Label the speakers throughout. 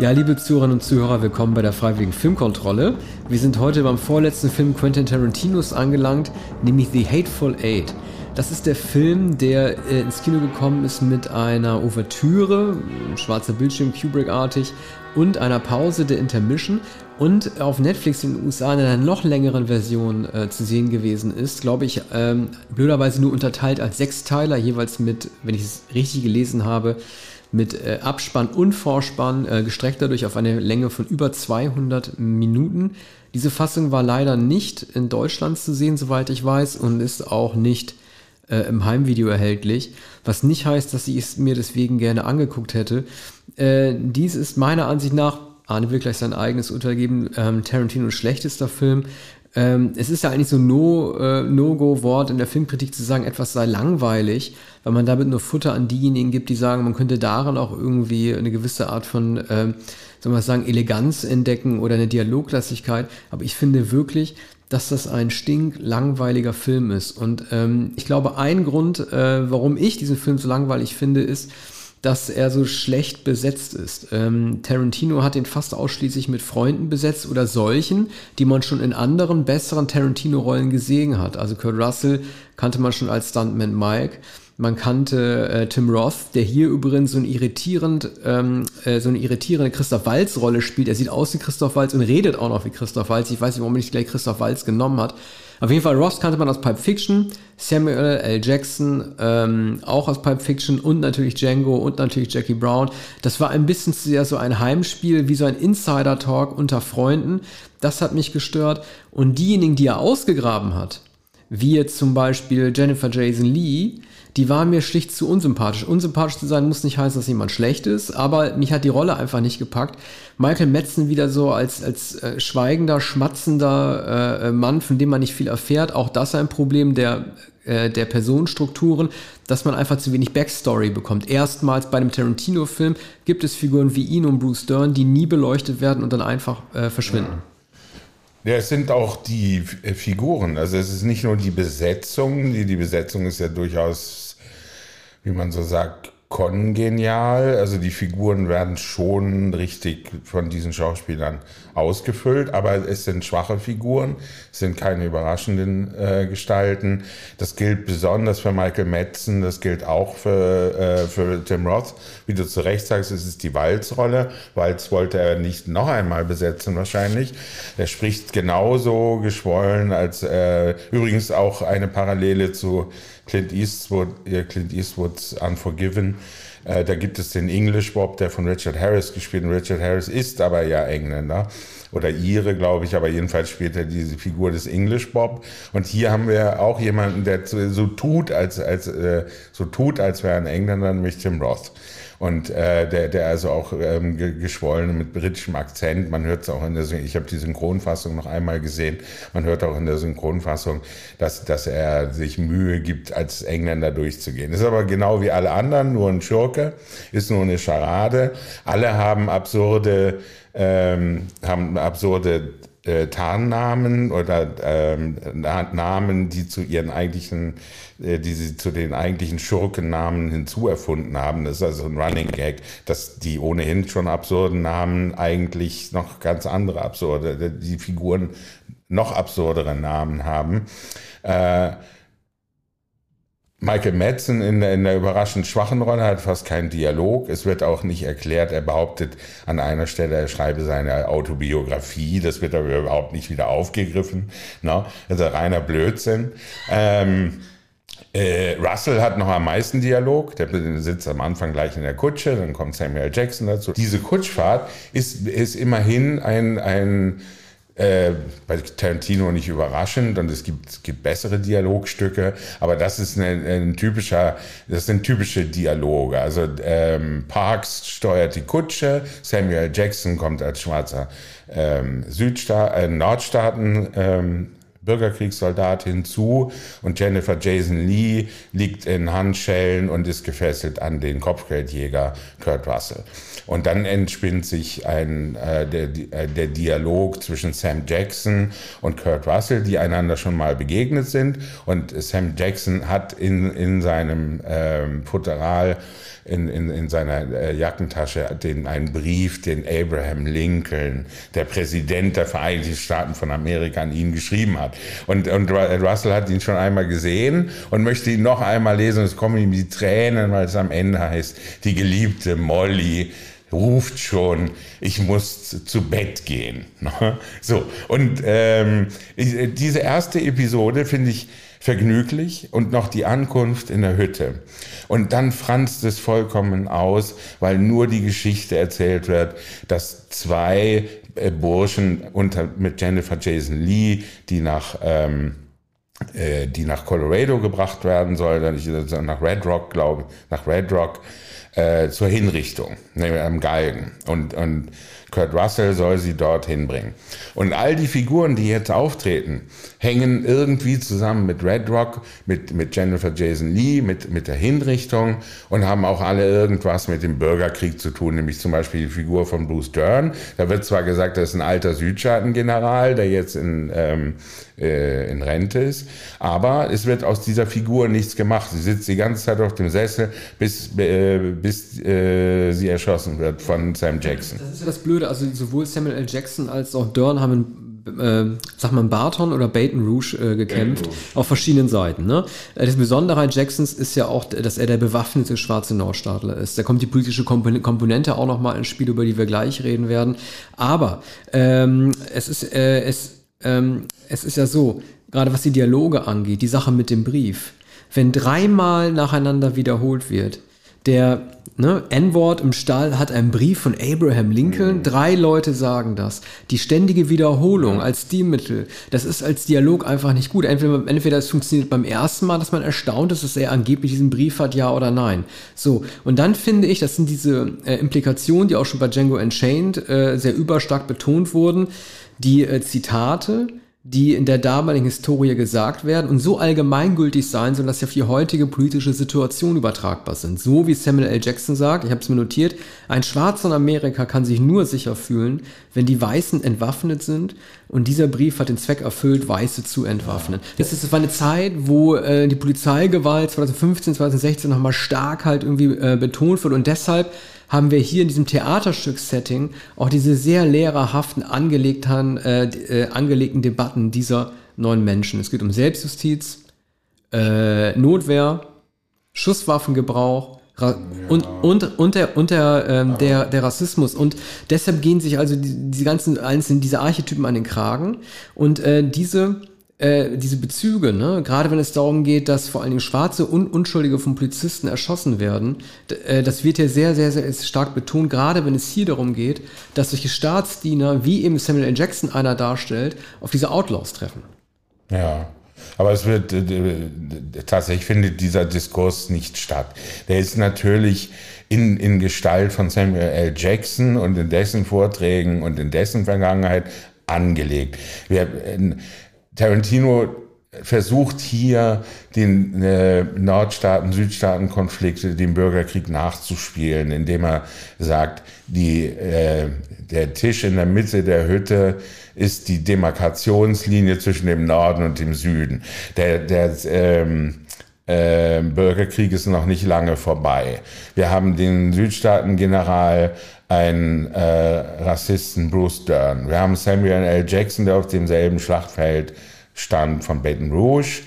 Speaker 1: Ja, liebe Zuhörerinnen und Zuhörer, willkommen bei der Freiwilligen Filmkontrolle. Wir sind heute beim vorletzten Film Quentin Tarantinos angelangt, nämlich The Hateful Eight. Das ist der Film, der äh, ins Kino gekommen ist mit einer Ouvertüre, schwarzer Bildschirm, Kubrick-artig, und einer Pause der Intermission und auf Netflix in den USA in einer noch längeren Version äh, zu sehen gewesen ist, glaube ich, ähm, blöderweise nur unterteilt als Sechsteiler, jeweils mit, wenn ich es richtig gelesen habe, mit äh, Abspann und Vorspann, äh, gestreckt dadurch auf eine Länge von über 200 Minuten. Diese Fassung war leider nicht in Deutschland zu sehen, soweit ich weiß, und ist auch nicht äh, im Heimvideo erhältlich, was nicht heißt, dass ich es mir deswegen gerne angeguckt hätte. Äh, dies ist meiner Ansicht nach, Arne will gleich sein eigenes Urteil geben, ähm, Tarantinos schlechtester Film. Ähm, es ist ja eigentlich so No, äh, No-Go-Wort in der Filmkritik zu sagen, etwas sei langweilig, weil man damit nur Futter an diejenigen gibt, die sagen, man könnte daran auch irgendwie eine gewisse Art von, ähm, soll man sagen, Eleganz entdecken oder eine Dialoglassigkeit. Aber ich finde wirklich, dass das ein stinklangweiliger Film ist. Und ähm, ich glaube, ein Grund, äh, warum ich diesen Film so langweilig finde, ist, dass er so schlecht besetzt ist. Ähm, Tarantino hat ihn fast ausschließlich mit Freunden besetzt oder solchen, die man schon in anderen besseren Tarantino-Rollen gesehen hat. Also Kurt Russell kannte man schon als Stuntman Mike. Man kannte äh, Tim Roth, der hier übrigens so ein irritierend, ähm, äh, so eine irritierende Christoph Walz Rolle spielt. Er sieht aus wie Christoph Walz und redet auch noch wie Christoph Walz. Ich weiß nicht, warum er nicht gleich Christoph Walz genommen hat. Auf jeden Fall, Ross kannte man aus Pulp Fiction, Samuel L. Jackson ähm, auch aus Pulp Fiction und natürlich Django und natürlich Jackie Brown. Das war ein bisschen sehr so ein Heimspiel, wie so ein Insider-Talk unter Freunden. Das hat mich gestört. Und diejenigen, die er ausgegraben hat, wie jetzt zum Beispiel Jennifer Jason Lee, die war mir schlicht zu unsympathisch. Unsympathisch zu sein muss nicht heißen, dass jemand schlecht ist, aber mich hat die Rolle einfach nicht gepackt. Michael Metzen wieder so als, als äh, schweigender, schmatzender äh, äh, Mann, von dem man nicht viel erfährt. Auch das ein Problem der, äh, der Personenstrukturen, dass man einfach zu wenig Backstory bekommt. Erstmals bei einem Tarantino-Film gibt es Figuren wie ihn und Bruce Dern, die nie beleuchtet werden und dann einfach äh, verschwinden. Ja.
Speaker 2: Ja, es sind auch die äh, Figuren. Also es ist nicht nur die Besetzung. Die, die Besetzung ist ja durchaus, wie man so sagt, kongenial. Also die Figuren werden schon richtig von diesen Schauspielern ausgefüllt, aber es sind schwache Figuren, es sind keine überraschenden äh, Gestalten. Das gilt besonders für Michael Madsen, das gilt auch für, äh, für Tim Roth. Wie du zu Recht sagst, es ist die Walz-Rolle. Walz wollte er nicht noch einmal besetzen wahrscheinlich. Er spricht genauso geschwollen als äh, übrigens auch eine Parallele zu Clint Eastwood, Clint Eastwoods Unforgiven. Äh, da gibt es den English Bob, der von Richard Harris gespielt wird. Richard Harris ist aber ja Engländer oder Ire, glaube ich, aber jedenfalls spielt er diese Figur des English Bob. Und hier haben wir auch jemanden, der so tut, als, als, äh, so tut, als wäre ein Engländer, nämlich Tim Roth. Und äh, der, der also auch ähm, geschwollen mit britischem Akzent. Man hört es auch in der, ich habe die Synchronfassung noch einmal gesehen. Man hört auch in der Synchronfassung, dass, dass er sich Mühe gibt, als Engländer durchzugehen. Ist aber genau wie alle anderen, nur ein Schurke, ist nur eine Scharade. Alle haben absurde, ähm, haben absurde äh, Tarnnamen oder ähm, Namen, die zu ihren eigentlichen, äh, die sie zu den eigentlichen Schurkennamen hinzuerfunden haben. Das ist also ein Running Gag, dass die ohnehin schon absurden Namen eigentlich noch ganz andere absurde, die Figuren noch absurdere Namen haben. Äh, Michael Madsen in der, in der überraschend schwachen Rolle hat fast keinen Dialog. Es wird auch nicht erklärt. Er behauptet an einer Stelle, er schreibe seine Autobiografie. Das wird aber überhaupt nicht wieder aufgegriffen. No? Also reiner Blödsinn. Ähm, äh, Russell hat noch am meisten Dialog. Der sitzt am Anfang gleich in der Kutsche. Dann kommt Samuel Jackson dazu. Diese Kutschfahrt ist, ist immerhin ein, ein äh, bei Tarantino nicht überraschend und es gibt, es gibt bessere Dialogstücke, aber das ist ein, ein typischer, das sind typische Dialoge. Also ähm, Parks steuert die Kutsche, Samuel Jackson kommt als schwarzer ähm, Südstaat, äh, Nordstaaten ähm, Bürgerkriegssoldat hinzu und Jennifer Jason Lee liegt in Handschellen und ist gefesselt an den Kopfgeldjäger Kurt Russell. Und dann entspinnt sich ein, äh, der, äh, der Dialog zwischen Sam Jackson und Kurt Russell, die einander schon mal begegnet sind. Und Sam Jackson hat in, in seinem ähm, Futteral in, in, in seiner äh, Jackentasche den, einen Brief, den Abraham Lincoln, der Präsident der Vereinigten Staaten von Amerika, an ihn geschrieben hat. Und, und Russell hat ihn schon einmal gesehen und möchte ihn noch einmal lesen. Es kommen ihm die Tränen, weil es am Ende heißt, die geliebte Molly ruft schon, ich muss zu Bett gehen. So, und ähm, diese erste Episode finde ich vergnüglich und noch die Ankunft in der Hütte. Und dann franzt es vollkommen aus, weil nur die Geschichte erzählt wird, dass zwei äh, Burschen unter, mit Jennifer Jason Lee, die nach, ähm, äh, die nach Colorado gebracht werden soll, nach Red Rock, glaube ich, nach Red Rock, äh, zur Hinrichtung, ne, am Galgen. Und, und Kurt Russell soll sie dorthin bringen. Und all die Figuren, die jetzt auftreten, hängen irgendwie zusammen mit Red Rock, mit, mit Jennifer Jason Lee, mit, mit der Hinrichtung und haben auch alle irgendwas mit dem Bürgerkrieg zu tun, nämlich zum Beispiel die Figur von Bruce Dern. Da wird zwar gesagt, das ist ein alter Südstaaten-General, der jetzt in, ähm, äh, in Rente ist, aber es wird aus dieser Figur nichts gemacht. Sie sitzt die ganze Zeit auf dem Sessel, bis, äh, bis äh, sie erschossen wird von Sam Jackson.
Speaker 1: Das ist ja das Blöde Blöde, also sowohl Samuel L. Jackson als auch Dern haben in, äh, sag mal, Barton oder Baton Rouge äh, gekämpft, Rouge. auf verschiedenen Seiten. Ne? Äh, das Besondere an Jacksons ist ja auch, dass er der bewaffnete schwarze Nordstaatler ist. Da kommt die politische Komponente auch nochmal ins Spiel, über die wir gleich reden werden. Aber ähm, es, ist, äh, es, ähm, es ist ja so, gerade was die Dialoge angeht, die Sache mit dem Brief, wenn dreimal nacheinander wiederholt wird, der ne, N-Wort im Stall hat einen Brief von Abraham Lincoln. Mhm. Drei Leute sagen das. Die ständige Wiederholung als Stilmittel, das ist als Dialog einfach nicht gut. Entweder, entweder es funktioniert beim ersten Mal, dass man erstaunt ist, dass er angeblich diesen Brief hat, ja oder nein. So, und dann finde ich, das sind diese äh, Implikationen, die auch schon bei Django Unchained äh, sehr überstark betont wurden, die äh, Zitate, die in der damaligen Historie gesagt werden und so allgemeingültig sein sollen, dass sie auf die heutige politische Situation übertragbar sind. So wie Samuel L. Jackson sagt, ich habe es mir notiert, ein Schwarzer in Amerika kann sich nur sicher fühlen, wenn die Weißen entwaffnet sind und dieser Brief hat den Zweck erfüllt, Weiße zu entwaffnen. Das, ist, eine Zeit, wo äh, die Polizeigewalt 2015, 2016 nochmal stark halt irgendwie äh, betont wird und deshalb haben wir hier in diesem Theaterstück-Setting auch diese sehr lehrerhaften, angelegten, äh, äh, angelegten Debatten dieser neuen Menschen. Es geht um Selbstjustiz, äh, Notwehr, Schusswaffengebrauch, Ra ja. und, und, und, der, und der, ähm, der, der Rassismus. Und deshalb gehen sich also die, die ganzen einzelnen, diese Archetypen an den Kragen. Und äh, diese äh, diese Bezüge, ne? gerade wenn es darum geht, dass vor allen Dingen Schwarze und Unschuldige von Polizisten erschossen werden, äh, das wird ja sehr, sehr, sehr stark betont, gerade wenn es hier darum geht, dass solche Staatsdiener, wie eben Samuel L. Jackson einer darstellt, auf diese Outlaws treffen.
Speaker 2: Ja. Aber es wird tatsächlich findet dieser Diskurs nicht statt. Der ist natürlich in, in Gestalt von Samuel L. Jackson und in dessen Vorträgen und in dessen Vergangenheit angelegt. Wir, Tarantino versucht hier den äh, Nordstaaten-Südstaaten-Konflikt, den Bürgerkrieg nachzuspielen, indem er sagt, die, äh, der Tisch in der Mitte der Hütte ist die Demarkationslinie zwischen dem Norden und dem Süden. Der, der ähm, äh, Bürgerkrieg ist noch nicht lange vorbei. Wir haben den Südstaaten-General einen äh, Rassisten Bruce Dern. Wir haben Samuel L. Jackson, der auf demselben Schlachtfeld stand von Baton Rouge.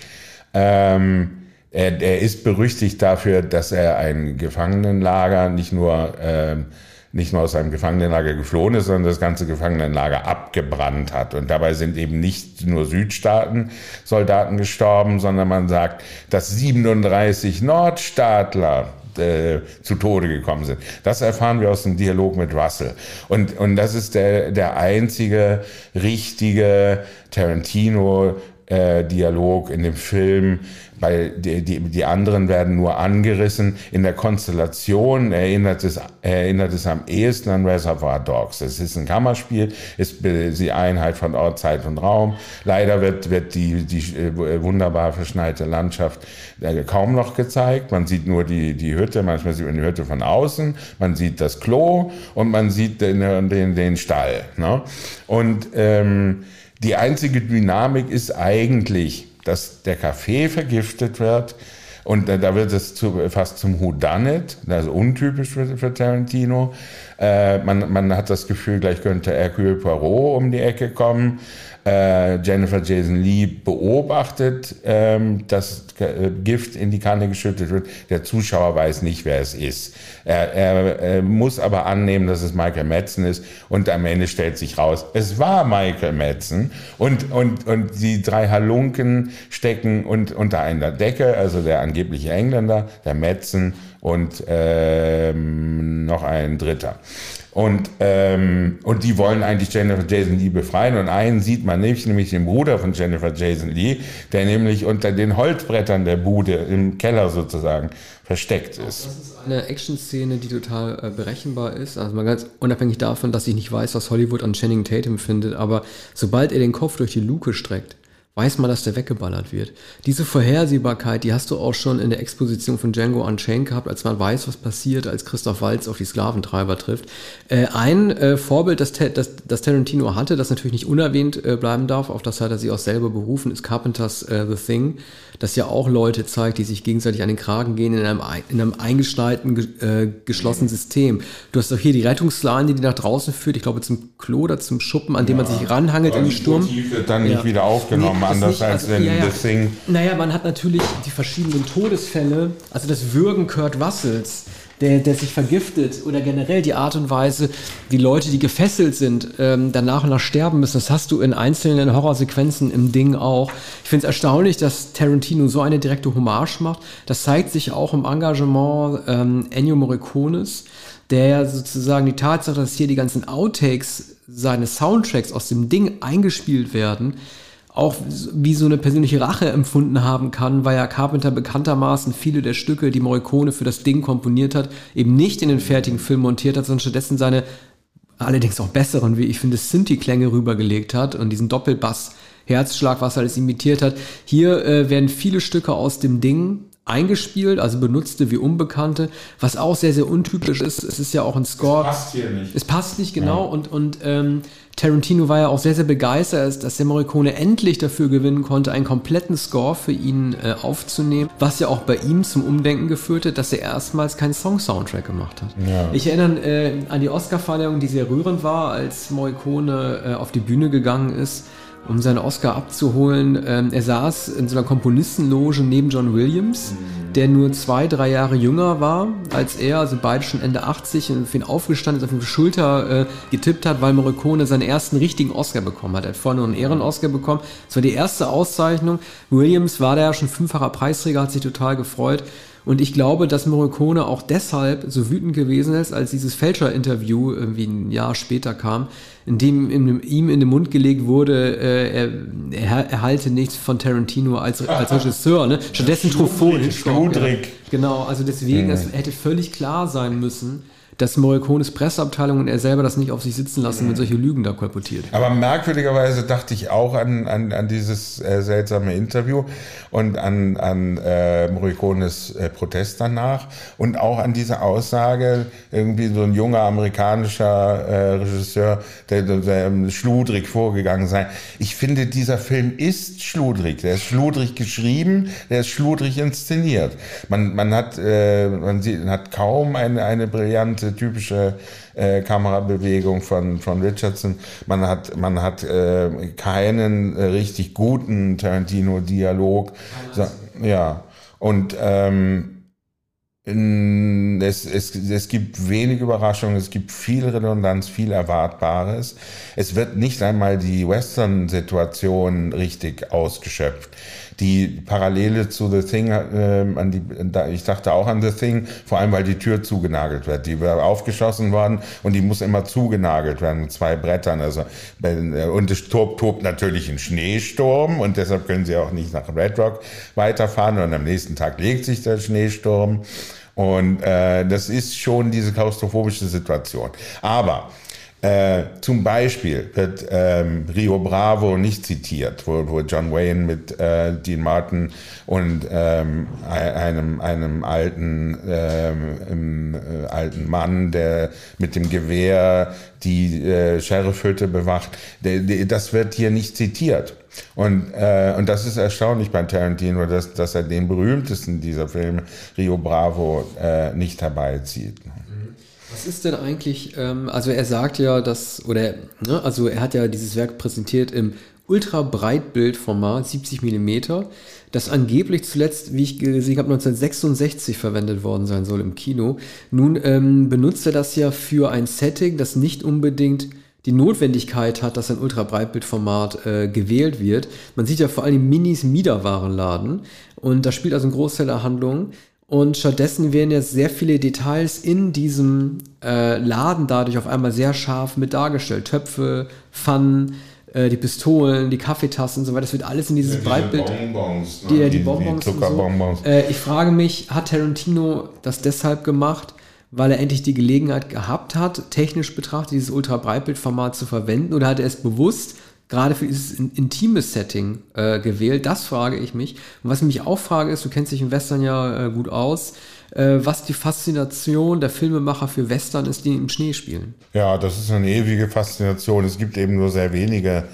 Speaker 2: Ähm, er, er, ist berüchtigt dafür, dass er ein Gefangenenlager nicht nur, äh, nicht nur aus einem Gefangenenlager geflohen ist, sondern das ganze Gefangenenlager abgebrannt hat. Und dabei sind eben nicht nur Südstaaten-Soldaten gestorben, sondern man sagt, dass 37 Nordstaatler äh, zu Tode gekommen sind. Das erfahren wir aus dem Dialog mit Russell. Und, und das ist der, der einzige richtige Tarantino äh, Dialog in dem Film. Bei die, die, die anderen werden nur angerissen. In der Konstellation erinnert es, erinnert es am ehesten an Reservoir Dogs. Es ist ein Kammerspiel, ist die Einheit von Ort, Zeit und Raum. Leider wird, wird die, die äh, wunderbar verschneite Landschaft äh, kaum noch gezeigt. Man sieht nur die, die Hütte, manchmal sieht man die Hütte von außen, man sieht das Klo und man sieht den, den, den Stall. Ne? Und ähm, die einzige Dynamik ist eigentlich, dass der Kaffee vergiftet wird. Und da wird es zu, fast zum Whodunit, ist untypisch für, für Tarantino. Äh, man, man hat das Gefühl, gleich könnte Hercule Poirot um die Ecke kommen äh, Jennifer Jason Lee beobachtet, ähm, dass äh, Gift in die Kanne geschüttet wird. Der Zuschauer weiß nicht, wer es ist. Er, er, er muss aber annehmen, dass es Michael Madsen ist und am Ende stellt sich raus, es war Michael Madsen und, und, und die drei Halunken stecken und, unter einer Decke, also der angebliche Engländer, der Madsen und ähm, noch ein Dritter. Und, ähm, und die wollen eigentlich Jennifer Jason Lee befreien. Und einen sieht man nicht, nämlich den Bruder von Jennifer Jason Lee, der nämlich unter den Holzbrettern der Bude im Keller sozusagen versteckt ist.
Speaker 1: Das ist eine Action-Szene, die total äh, berechenbar ist. Also mal ganz unabhängig davon, dass ich nicht weiß, was Hollywood an Channing Tatum findet, aber sobald er den Kopf durch die Luke streckt, weiß man, dass der weggeballert wird. Diese Vorhersehbarkeit, die hast du auch schon in der Exposition von Django Unchained gehabt, als man weiß, was passiert, als Christoph Waltz auf die Sklaventreiber trifft. Äh, ein äh, Vorbild, das, das, das Tarantino hatte, das natürlich nicht unerwähnt äh, bleiben darf, auf das hat er sich auch selber berufen, ist Carpenters äh, The Thing, das ja auch Leute zeigt, die sich gegenseitig an den Kragen gehen in einem, in einem eingeschneiten, äh, geschlossenen System. Du hast auch hier die Rettungsleine, die nach draußen führt, ich glaube zum Klo oder zum Schuppen, an dem ja. man sich ranhangelt im Sturm.
Speaker 2: Die wird dann ja. nicht wieder aufgenommen. Nee, anders nicht, als also, in ja, ja. Thing.
Speaker 1: Naja, man hat natürlich die verschiedenen Todesfälle, also das Würgen Kurt Russells, der, der sich vergiftet oder generell die Art und Weise, wie Leute, die gefesselt sind, ähm, dann nach und nach sterben müssen. Das hast du in einzelnen Horrorsequenzen im Ding auch. Ich finde es erstaunlich, dass Tarantino so eine direkte Hommage macht. Das zeigt sich auch im Engagement ähm, Ennio Morricones, der ja sozusagen die Tatsache, dass hier die ganzen Outtakes seines Soundtracks aus dem Ding eingespielt werden, auch wie so eine persönliche Rache empfunden haben kann, weil ja Carpenter bekanntermaßen viele der Stücke, die Morricone für das Ding komponiert hat, eben nicht in den fertigen Film montiert hat, sondern stattdessen seine allerdings auch besseren, wie ich finde, Synthi-Klänge rübergelegt hat und diesen Doppelbass Herzschlag, was er alles imitiert hat. Hier äh, werden viele Stücke aus dem Ding eingespielt, also benutzte wie Unbekannte, was auch sehr, sehr untypisch ist. Es ist ja auch ein Score.
Speaker 2: Es passt hier nicht.
Speaker 1: Es passt nicht genau ja. und, und ähm, Tarantino war ja auch sehr, sehr begeistert, dass der Morricone endlich dafür gewinnen konnte, einen kompletten Score für ihn äh, aufzunehmen, was ja auch bei ihm zum Umdenken geführt hat, dass er erstmals keinen Song-Soundtrack gemacht hat. Ja. Ich erinnere äh, an die Oscar-Verleihung, die sehr rührend war, als Morricone äh, auf die Bühne gegangen ist um seinen Oscar abzuholen. Ähm, er saß in so einer Komponistenloge neben John Williams, mhm. der nur zwei, drei Jahre jünger war als er, also beide schon Ende 80 und für ihn aufgestanden ist, auf die Schulter äh, getippt hat, weil Morricone seinen ersten richtigen Oscar bekommen hat. Er hat vorher nur einen Ehren-Oscar bekommen. Das war die erste Auszeichnung. Williams war da ja schon fünffacher Preisträger, hat sich total gefreut. Und ich glaube, dass Morricone auch deshalb so wütend gewesen ist, als dieses Fälscher-Interview irgendwie ein Jahr später kam, in dem ihm in den Mund gelegt wurde, äh, er, er erhalte nichts von Tarantino als, als Regisseur. Ne? Stattdessen Truffaut. Genau, also deswegen, es hätte völlig klar sein müssen, dass Morricones Presseabteilung und er selber das nicht auf sich sitzen lassen, wenn solche Lügen da kolportiert.
Speaker 2: Aber merkwürdigerweise dachte ich auch an, an, an dieses äh, seltsame Interview und an, an äh, Morricones äh, Protest danach und auch an diese Aussage, irgendwie so ein junger amerikanischer äh, Regisseur, der, der, der schludrig vorgegangen sei. Ich finde, dieser Film ist schludrig. Der ist schludrig geschrieben, der ist schludrig inszeniert. Man, man, hat, äh, man sieht, hat kaum eine, eine brillante typische äh, Kamerabewegung von, von Richardson. Man hat, man hat äh, keinen äh, richtig guten Tarantino-Dialog. So, ja. Und ähm, Es, es, es gibt wenig Überraschungen, es gibt viel Redundanz, viel Erwartbares. Es wird nicht einmal die Western-Situation richtig ausgeschöpft. Die Parallele zu The Thing, äh, an die, da, ich dachte auch an The Thing, vor allem weil die Tür zugenagelt wird. Die wird aufgeschossen worden und die muss immer zugenagelt werden mit zwei Brettern. Also, und es tobt, tobt natürlich ein Schneesturm und deshalb können sie auch nicht nach Red Rock weiterfahren und am nächsten Tag legt sich der Schneesturm. Und äh, das ist schon diese klaustrophobische Situation. Aber äh, zum Beispiel wird ähm, Rio Bravo nicht zitiert, wo, wo John Wayne mit äh, Dean Martin und ähm, einem, einem alten, ähm, äh, alten Mann, der mit dem Gewehr die äh, Sheriffhütte bewacht, der, der, das wird hier nicht zitiert. Und, äh, und das ist erstaunlich bei Tarantino, dass, dass er den berühmtesten dieser Filme, Rio Bravo, äh, nicht herbeizieht.
Speaker 1: Ist denn eigentlich, ähm, also er sagt ja, dass, oder, ne, also er hat ja dieses Werk präsentiert im Ultra-Breitbildformat, 70 mm, das angeblich zuletzt, wie ich gesehen habe, 1966 verwendet worden sein soll im Kino. Nun ähm, benutzt er das ja für ein Setting, das nicht unbedingt die Notwendigkeit hat, dass ein Ultra-Breitbildformat äh, gewählt wird. Man sieht ja vor allem Minis Miederwarenladen und da spielt also ein Großteil der Handlung. Und stattdessen werden jetzt sehr viele Details in diesem äh, Laden dadurch auf einmal sehr scharf mit dargestellt. Töpfe, Pfannen, äh, die Pistolen, die Kaffeetassen und so weiter. Das wird alles in dieses ja, Breitbild.
Speaker 2: Bonbons,
Speaker 1: ne? die, die, die, Bonbons. Die Zuckerbonbons. So. Äh, ich frage mich, hat Tarantino das deshalb gemacht, weil er endlich die Gelegenheit gehabt hat, technisch betrachtet dieses Ultra-Breitbildformat zu verwenden? Oder hat er es bewusst gerade für dieses intime Setting äh, gewählt? Das frage ich mich. Und was ich mich auch frage ist, du kennst dich im Western ja äh, gut aus, äh, was die Faszination der Filmemacher für Western ist, die im Schnee spielen.
Speaker 2: Ja, das ist eine ewige Faszination. Es gibt eben nur sehr wenige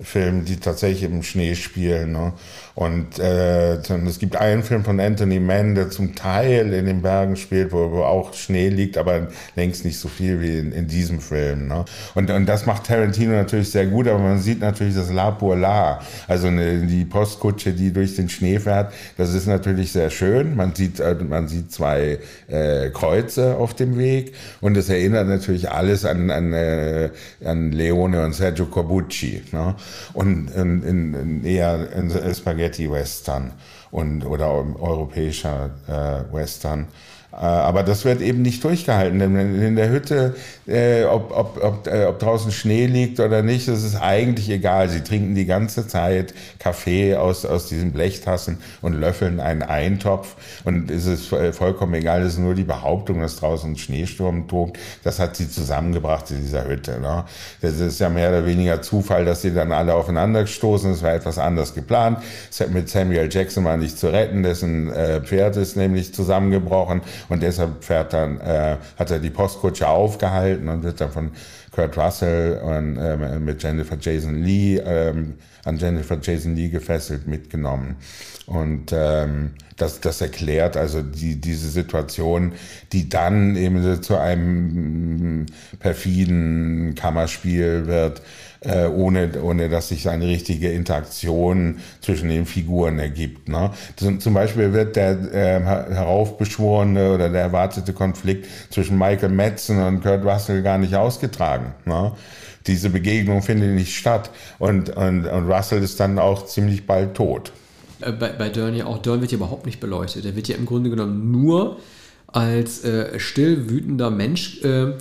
Speaker 2: Filme, die tatsächlich im Schnee spielen. Ne? Und äh, es gibt einen Film von Anthony Mann, der zum Teil in den Bergen spielt, wo, wo auch Schnee liegt, aber längst nicht so viel wie in, in diesem Film. Ne? Und, und das macht Tarantino natürlich sehr gut, aber man sieht natürlich das La pour La, also eine, die Postkutsche, die durch den Schnee fährt. Das ist natürlich sehr schön. Man sieht, äh, man sieht zwei äh, Kreuze auf dem Weg und es erinnert natürlich alles an, an, äh, an Leone und Sergio Corbucci. Ne? Und in, in, in eher in Spaghetti Spaghetti-Western und, oder europäischer äh, Western. Äh, aber das wird eben nicht durchgehalten. Denn in der Hütte, äh, ob, ob, ob, äh, ob draußen Schnee liegt oder nicht, das ist eigentlich egal. Sie trinken die ganze Zeit Kaffee aus, aus diesen Blechtassen und löffeln einen Eintopf. Und es ist vollkommen egal, es ist nur die Behauptung, dass draußen Schneesturm tobt. Das hat sie zusammengebracht in dieser Hütte. Ne? Das ist ja mehr oder weniger Zufall, dass sie dann alle aufeinander stoßen. Es war etwas anders geplant. Mit Samuel Jackson war nicht zu retten, dessen Pferd ist nämlich zusammengebrochen und deshalb fährt dann, äh, hat er die Postkutsche aufgehalten und wird dann von Kurt Russell und äh, mit Jennifer Jason Lee ähm, an Jennifer Jason Lee gefesselt mitgenommen. Und ähm, das, das erklärt also die, diese Situation, die dann eben zu einem perfiden Kammerspiel wird, äh, ohne, ohne dass sich eine richtige Interaktion zwischen den Figuren ergibt. Ne? Zum Beispiel wird der äh, heraufbeschworene oder der erwartete Konflikt zwischen Michael Madsen und Kurt Russell gar nicht ausgetragen. Ne? Diese Begegnung findet nicht statt und, und, und Russell ist dann auch ziemlich bald tot.
Speaker 1: Äh, bei, bei Dern ja auch, Dern wird ja überhaupt nicht beleuchtet. Er wird ja im Grunde genommen nur als äh, still wütender Mensch äh,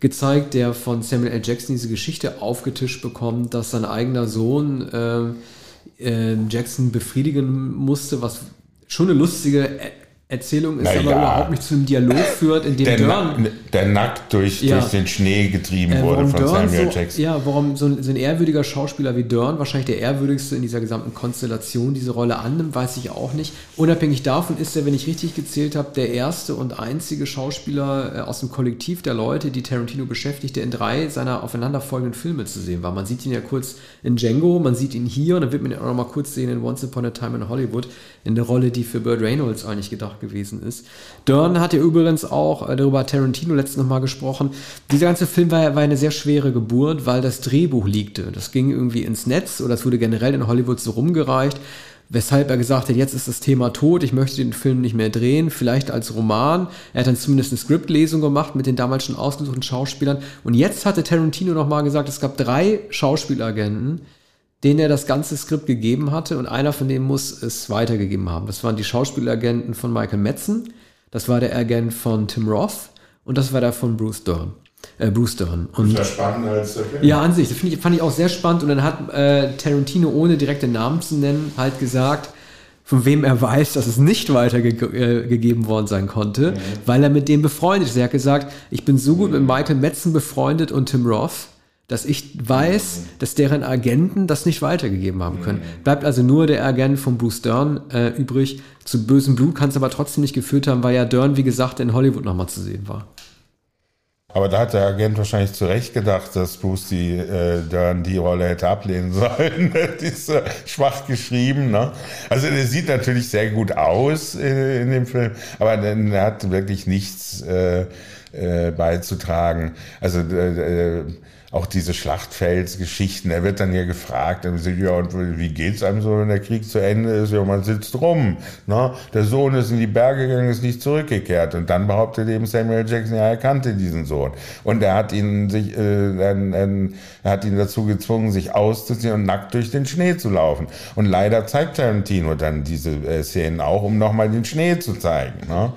Speaker 1: gezeigt, der von Samuel L. Jackson diese Geschichte aufgetischt bekommt, dass sein eigener Sohn äh, äh, Jackson befriedigen musste, was schon eine lustige Erzählung ist, naja, aber überhaupt nicht zu einem Dialog führt, in dem
Speaker 2: der,
Speaker 1: Dörn,
Speaker 2: der nackt durch, ja. durch den Schnee getrieben äh, wurde von
Speaker 1: Dörn
Speaker 2: Samuel
Speaker 1: so,
Speaker 2: Jackson.
Speaker 1: Ja, warum so ein, so ein, ehrwürdiger Schauspieler wie Dörn, wahrscheinlich der ehrwürdigste in dieser gesamten Konstellation, diese Rolle annimmt, weiß ich auch nicht. Unabhängig davon ist er, wenn ich richtig gezählt habe, der erste und einzige Schauspieler äh, aus dem Kollektiv der Leute, die Tarantino beschäftigt, der in drei seiner aufeinanderfolgenden Filme zu sehen war. Man sieht ihn ja kurz in Django, man sieht ihn hier und dann wird man ihn auch noch mal kurz sehen in Once Upon a Time in Hollywood, in der Rolle, die für Burt Reynolds eigentlich gedacht gewesen ist. Dern hat ja übrigens auch, äh, darüber Tarantino letztens nochmal gesprochen, dieser ganze Film war, war eine sehr schwere Geburt, weil das Drehbuch liegte. Das ging irgendwie ins Netz oder es wurde generell in Hollywood so rumgereicht. weshalb er gesagt hat, jetzt ist das Thema tot, ich möchte den Film nicht mehr drehen, vielleicht als Roman. Er hat dann zumindest eine Skriptlesung gemacht mit den damals schon ausgesuchten Schauspielern. Und jetzt hatte Tarantino nochmal gesagt, es gab drei Schauspielagenten, denen er das ganze Skript gegeben hatte und einer von denen muss es weitergegeben haben. Das waren die Schauspielagenten von Michael Metzen, das war der Agent von Tim Roth und das war der von Bruce Dern. Äh, Bruce Dern. Und,
Speaker 2: das spannend als der Film.
Speaker 1: Ja, an sich. Das ich, fand ich auch sehr spannend. Und dann hat äh, Tarantino, ohne direkte Namen zu nennen, halt gesagt, von wem er weiß, dass es nicht weitergegeben äh, worden sein konnte, mhm. weil er mit dem befreundet ist. Er hat gesagt, ich bin so gut mhm. mit Michael Metzen befreundet und Tim Roth, dass ich weiß, dass deren Agenten das nicht weitergegeben haben können. Bleibt also nur der Agent von Bruce Dern äh, übrig. Zu bösem Blut kann es aber trotzdem nicht geführt haben, weil ja Dern, wie gesagt, in Hollywood nochmal zu sehen war.
Speaker 2: Aber da hat der Agent wahrscheinlich zu Recht gedacht, dass Bruce die, äh, dann die Rolle hätte ablehnen sollen. die ist äh, schwach geschrieben. Ne? Also der sieht natürlich sehr gut aus äh, in dem Film, aber er hat wirklich nichts äh, äh, beizutragen. Also äh, auch diese Schlachtfeldsgeschichten, er wird dann ja gefragt, ja, und wie geht's einem so, wenn der Krieg zu Ende ist? Ja, man sitzt rum. Ne? Der Sohn ist in die Berge gegangen, ist nicht zurückgekehrt. Und dann behauptet eben Samuel Jackson, ja, er kannte diesen Sohn. Und er hat ihn sich, äh, er, er hat ihn dazu gezwungen, sich auszuziehen und nackt durch den Schnee zu laufen. Und leider zeigt Tarantino dann diese äh, Szenen auch, um nochmal den Schnee zu zeigen. Ne?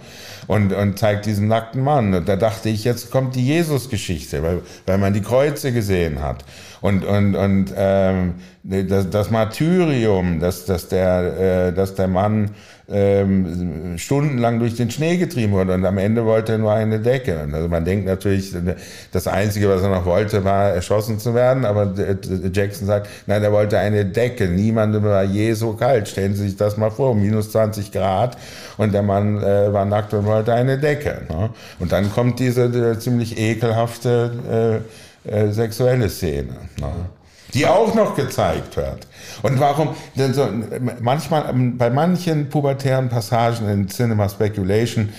Speaker 2: Und, und zeigt diesen nackten Mann. Und da dachte ich, jetzt kommt die Jesus-Geschichte, weil, weil man die Kreuze gesehen hat. Und, und, und ähm, das, das Martyrium, dass, dass, der, äh, dass der Mann ähm, stundenlang durch den Schnee getrieben wurde und am Ende wollte er nur eine Decke. Also man denkt natürlich, das Einzige, was er noch wollte, war erschossen zu werden, aber Jackson sagt, nein, er wollte eine Decke. Niemandem war je so kalt. Stellen Sie sich das mal vor, minus 20 Grad und der Mann äh, war nackt und wollte eine Decke. Ne? Und dann kommt diese die ziemlich ekelhafte äh, äh, sexuelle Szene. Ne? Die auch noch gezeigt wird. Und warum, denn so, manchmal, bei manchen pubertären Passagen in Cinema Speculation,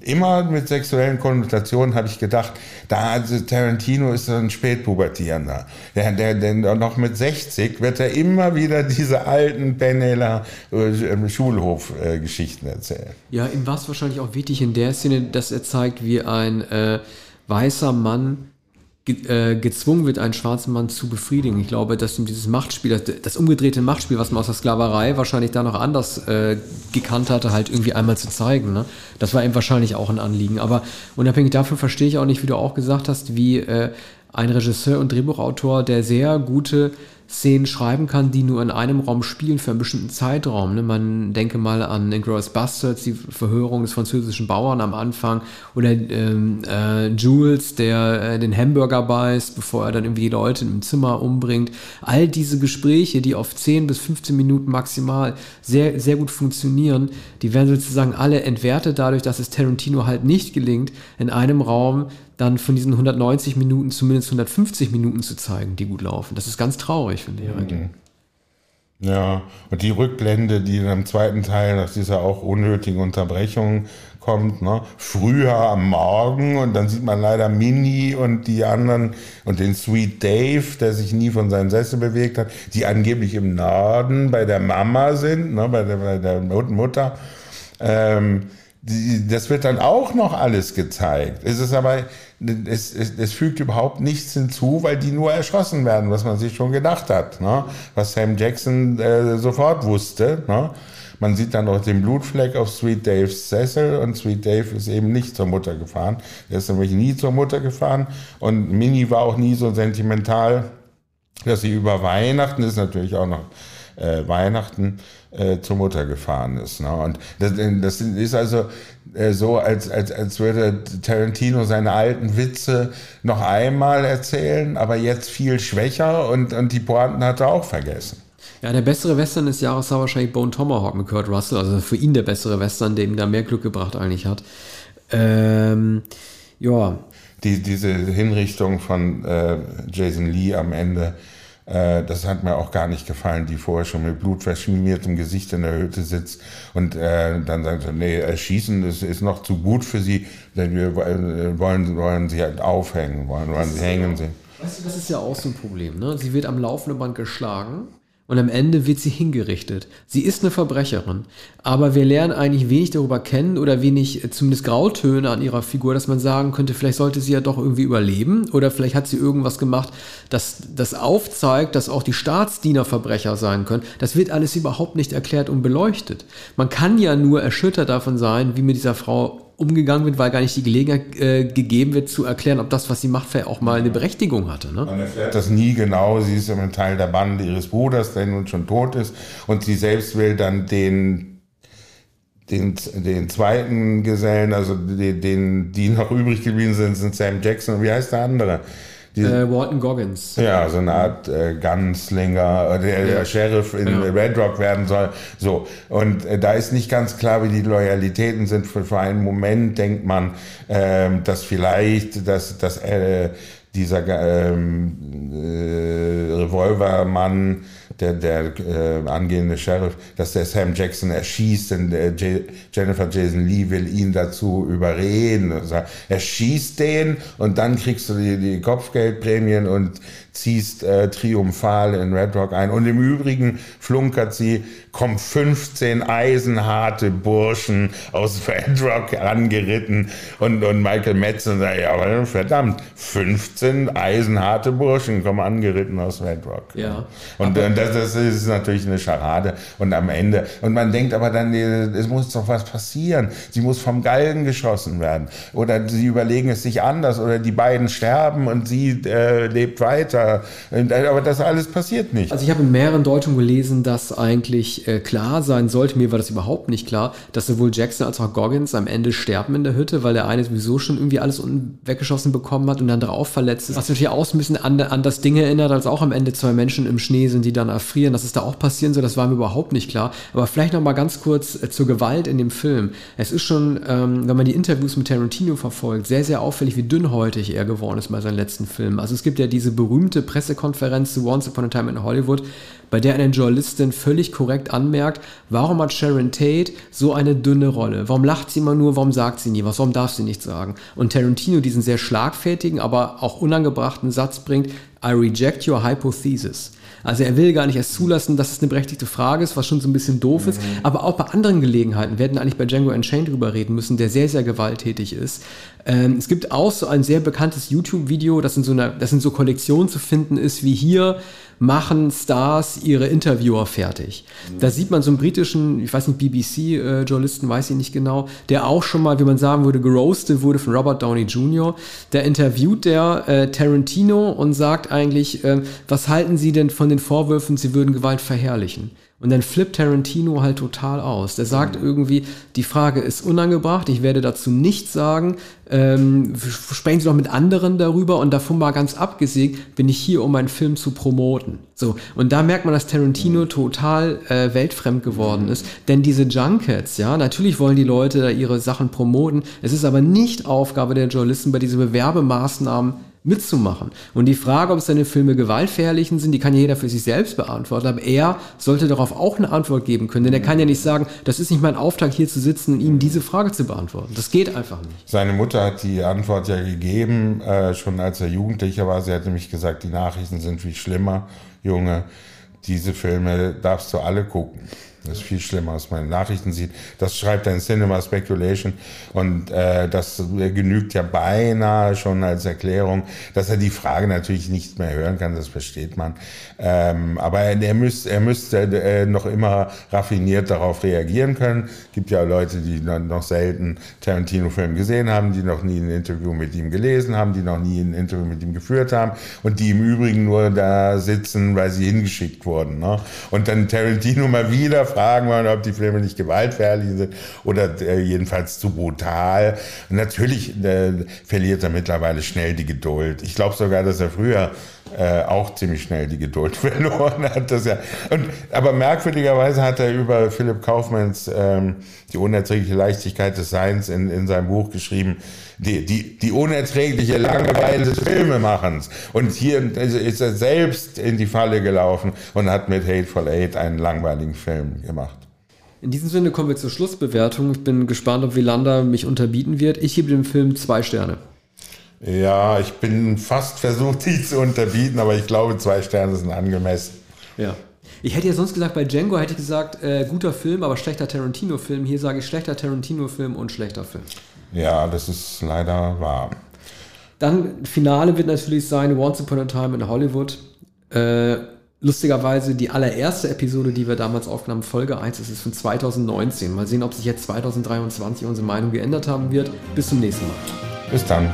Speaker 2: immer mit sexuellen Konnotationen habe ich gedacht, da also Tarantino ist so ein Spätpubertierender. Der, der, der noch mit 60 wird er immer wieder diese alten Penela äh, Schulhof-Geschichten äh, erzählen.
Speaker 1: Ja, ihm war es wahrscheinlich auch wichtig in der Szene, dass er zeigt, wie ein äh, weißer Mann gezwungen wird, einen schwarzen Mann zu befriedigen. Ich glaube, dass ihm dieses Machtspiel, das, das, umgedrehte Machtspiel, was man aus der Sklaverei wahrscheinlich da noch anders äh, gekannt hatte, halt irgendwie einmal zu zeigen. Ne? Das war ihm wahrscheinlich auch ein Anliegen. Aber unabhängig davon verstehe ich auch nicht, wie du auch gesagt hast, wie äh, ein Regisseur und Drehbuchautor, der sehr gute Szenen schreiben kann, die nur in einem Raum spielen für einen bestimmten Zeitraum. Ne? Man denke mal an Inglourious Bastards, die Verhörung des französischen Bauern am Anfang oder ähm, äh, Jules, der äh, den Hamburger beißt, bevor er dann irgendwie die Leute im Zimmer umbringt. All diese Gespräche, die auf 10 bis 15 Minuten maximal sehr, sehr gut funktionieren, die werden sozusagen alle entwertet dadurch, dass es Tarantino halt nicht gelingt, in einem Raum dann von diesen 190 Minuten zumindest 150 Minuten zu zeigen, die gut laufen. Das ist ganz traurig, finde ich. Mhm.
Speaker 2: Ja, und die Rückblende, die dann im zweiten Teil nach dieser auch unnötigen Unterbrechung kommt, ne? früher am Morgen und dann sieht man leider Mini und die anderen und den Sweet Dave, der sich nie von seinem Sessel bewegt hat, die angeblich im Norden bei der Mama sind, ne? bei, der, bei der Mutter. Ähm, das wird dann auch noch alles gezeigt. Es ist aber, es, es, es, fügt überhaupt nichts hinzu, weil die nur erschossen werden, was man sich schon gedacht hat. Ne? Was Sam Jackson äh, sofort wusste. Ne? Man sieht dann auch den Blutfleck auf Sweet Daves Sessel und Sweet Dave ist eben nicht zur Mutter gefahren. Er ist nämlich nie zur Mutter gefahren und Minnie war auch nie so sentimental, dass sie über Weihnachten, ist natürlich auch noch äh, Weihnachten, äh, zur Mutter gefahren ist. Ne? Und das, das ist also äh, so, als, als, als würde Tarantino seine alten Witze noch einmal erzählen, aber jetzt viel schwächer und, und die Pointen hat er auch vergessen.
Speaker 1: Ja, der bessere Western des Jahres war wahrscheinlich Bone Tomahawk mit Kurt Russell. Also für ihn der bessere Western, der ihm da mehr Glück gebracht eigentlich hat. Ähm, ja.
Speaker 2: Die, diese Hinrichtung von äh, Jason Lee am Ende äh, das hat mir auch gar nicht gefallen, die vorher schon mit blutverschmiertem Gesicht in der Hütte sitzt und äh, dann sagt sie, nee, erschießen ist, ist noch zu gut für sie, denn wir äh, wollen, wollen sie halt aufhängen, wollen, wollen sie hängen.
Speaker 1: Sie. Weißt du, das ist ja auch so ein Problem. Ne? Sie wird am laufenden Band geschlagen und am Ende wird sie hingerichtet. Sie ist eine Verbrecherin, aber wir lernen eigentlich wenig darüber kennen oder wenig äh, zumindest Grautöne an ihrer Figur, dass man sagen könnte, vielleicht sollte sie ja doch irgendwie überleben oder vielleicht hat sie irgendwas gemacht, das das aufzeigt, dass auch die Staatsdiener Verbrecher sein können. Das wird alles überhaupt nicht erklärt und beleuchtet. Man kann ja nur erschüttert davon sein, wie mit dieser Frau umgegangen wird, weil gar nicht die Gelegenheit äh, gegeben wird, zu erklären, ob das, was sie macht, vielleicht auch mal eine Berechtigung hatte. Ne?
Speaker 2: Man erfährt das nie genau. Sie ist ein Teil der Bande ihres Bruders, der nun schon tot ist. Und sie selbst will dann den, den, den zweiten Gesellen, also den, den, die noch übrig geblieben sind, sind Sam Jackson. Wie heißt der andere?
Speaker 1: Äh, Walton Goggins.
Speaker 2: Ja, so eine Art äh, Gunslinger, der, der Sheriff in ja. Red Rock werden soll. So. Und äh, da ist nicht ganz klar, wie die Loyalitäten sind. Für, für einen Moment denkt man, äh, dass vielleicht, dass, dass äh, dieser ähm, äh, Revolvermann der, der äh, angehende Sheriff, dass der Sam Jackson erschießt, denn der J Jennifer Jason Lee will ihn dazu überreden. Also er schießt den und dann kriegst du die, die Kopfgeldprämien und ziehst äh, triumphal in Red Rock ein. Und im Übrigen flunkert sie, kommen 15 eisenharte Burschen aus Red Rock angeritten und, und Michael Metzen sagt, ja, verdammt, 15 eisenharte Burschen kommen angeritten aus Red Rock.
Speaker 1: Ja.
Speaker 2: Und äh, das, das ist natürlich eine Scharade. Und am Ende, und man denkt aber dann, es muss doch was passieren. Sie muss vom Galgen geschossen werden. Oder sie überlegen es sich anders. Oder die beiden sterben und sie äh, lebt weiter aber das alles passiert nicht.
Speaker 1: Also ich habe in mehreren Deutungen gelesen, dass eigentlich äh, klar sein sollte, mir war das überhaupt nicht klar, dass sowohl Jackson als auch Goggins am Ende sterben in der Hütte, weil der eine sowieso schon irgendwie alles weggeschossen bekommen hat und der andere auch verletzt ist. Was natürlich auch ein bisschen an, an das Ding erinnert, als auch am Ende zwei Menschen im Schnee sind, die dann erfrieren. Dass es da auch passieren soll, das war mir überhaupt nicht klar. Aber vielleicht noch mal ganz kurz äh, zur Gewalt in dem Film. Es ist schon, ähm, wenn man die Interviews mit Tarantino verfolgt, sehr, sehr auffällig, wie dünnhäutig er geworden ist bei seinen letzten Filmen. Also es gibt ja diese berühmte berühmte Pressekonferenz zu Once Upon a Time in Hollywood, bei der eine Journalistin völlig korrekt anmerkt, warum hat Sharon Tate so eine dünne Rolle? Warum lacht sie immer nur? Warum sagt sie nie was? Warum darf sie nichts sagen? Und Tarantino diesen sehr schlagfertigen, aber auch unangebrachten Satz bringt, I reject your hypothesis. Also er will gar nicht erst zulassen, dass es eine berechtigte Frage ist, was schon so ein bisschen doof mhm. ist. Aber auch bei anderen Gelegenheiten, wir hätten eigentlich bei Django Unchained drüber reden müssen, der sehr, sehr gewalttätig ist. Ähm, es gibt auch so ein sehr bekanntes YouTube-Video, das in so einer, das in so Kollektionen zu finden ist, wie hier machen Stars ihre Interviewer fertig. Mhm. Da sieht man so einen britischen, ich weiß nicht, BBC-Journalisten, äh, weiß ich nicht genau, der auch schon mal, wie man sagen würde, geroastet wurde von Robert Downey Jr. Da interviewt der äh, Tarantino und sagt eigentlich, äh, was halten Sie denn von den Vorwürfen, Sie würden Gewalt verherrlichen? Und dann flippt Tarantino halt total aus. Der sagt mhm. irgendwie, die Frage ist unangebracht, ich werde dazu nichts sagen. Ähm, sprechen Sie doch mit anderen darüber und davon mal ganz abgesehen, bin ich hier, um meinen Film zu promoten. So, und da merkt man, dass Tarantino mhm. total äh, weltfremd geworden mhm. ist. Denn diese Junkets, ja, natürlich wollen die Leute da ihre Sachen promoten. Es ist aber nicht Aufgabe der Journalisten, bei diesen Bewerbemaßnahmen mitzumachen. Und die Frage, ob seine Filme gewaltverherrlichen sind, die kann jeder für sich selbst beantworten. Aber er sollte darauf auch eine Antwort geben können. Denn er kann ja nicht sagen, das ist nicht mein Auftrag, hier zu sitzen und Ihnen diese Frage zu beantworten. Das geht einfach nicht.
Speaker 2: Seine Mutter hat die Antwort ja gegeben, äh, schon als er Jugendlicher war. Sie hat nämlich gesagt, die Nachrichten sind viel schlimmer, Junge. Diese Filme darfst du alle gucken. Das ist viel schlimmer, als man in Nachrichten sieht. Das schreibt ein Cinema Speculation und äh, das genügt ja beinahe schon als Erklärung, dass er die Frage natürlich nicht mehr hören kann, das versteht man. Ähm, aber er, müsste, er müsste äh, noch immer raffiniert darauf reagieren können. gibt ja Leute, die noch selten Tarantino-Film gesehen haben, die noch nie ein Interview mit ihm gelesen haben, die noch nie ein Interview mit ihm geführt haben und die im Übrigen nur da sitzen, weil sie hingeschickt wurden. Ne? Und dann Tarantino mal wieder fragen wollen, ob die Filme nicht gewaltverherrlich sind oder äh, jedenfalls zu brutal. Natürlich äh, verliert er mittlerweile schnell die Geduld. Ich glaube sogar, dass er früher äh, auch ziemlich schnell die Geduld verloren hat. Das ja. Und, aber merkwürdigerweise hat er über Philipp Kaufmanns ähm, Die unerträgliche Leichtigkeit des Seins in, in seinem Buch geschrieben, die, die, die unerträgliche Langeweile des Filmemachens. Und hier ist er selbst in die Falle gelaufen und hat mit Hateful Eight einen langweiligen Film gemacht.
Speaker 1: In diesem Sinne kommen wir zur Schlussbewertung. Ich bin gespannt, ob Wielander mich unterbieten wird. Ich gebe dem Film zwei Sterne.
Speaker 2: Ja, ich bin fast versucht, die zu unterbieten, aber ich glaube, zwei Sterne sind angemessen.
Speaker 1: Ja. Ich hätte ja sonst gesagt, bei Django hätte ich gesagt, äh, guter Film, aber schlechter Tarantino-Film. Hier sage ich schlechter Tarantino-Film und schlechter Film.
Speaker 2: Ja, das ist leider wahr.
Speaker 1: Dann Finale wird natürlich sein Once Upon a Time in Hollywood. Äh, lustigerweise die allererste Episode, die wir damals aufgenommen, Folge 1, das ist von 2019. Mal sehen, ob sich jetzt 2023 unsere Meinung geändert haben wird. Bis zum nächsten Mal.
Speaker 2: Bis dann.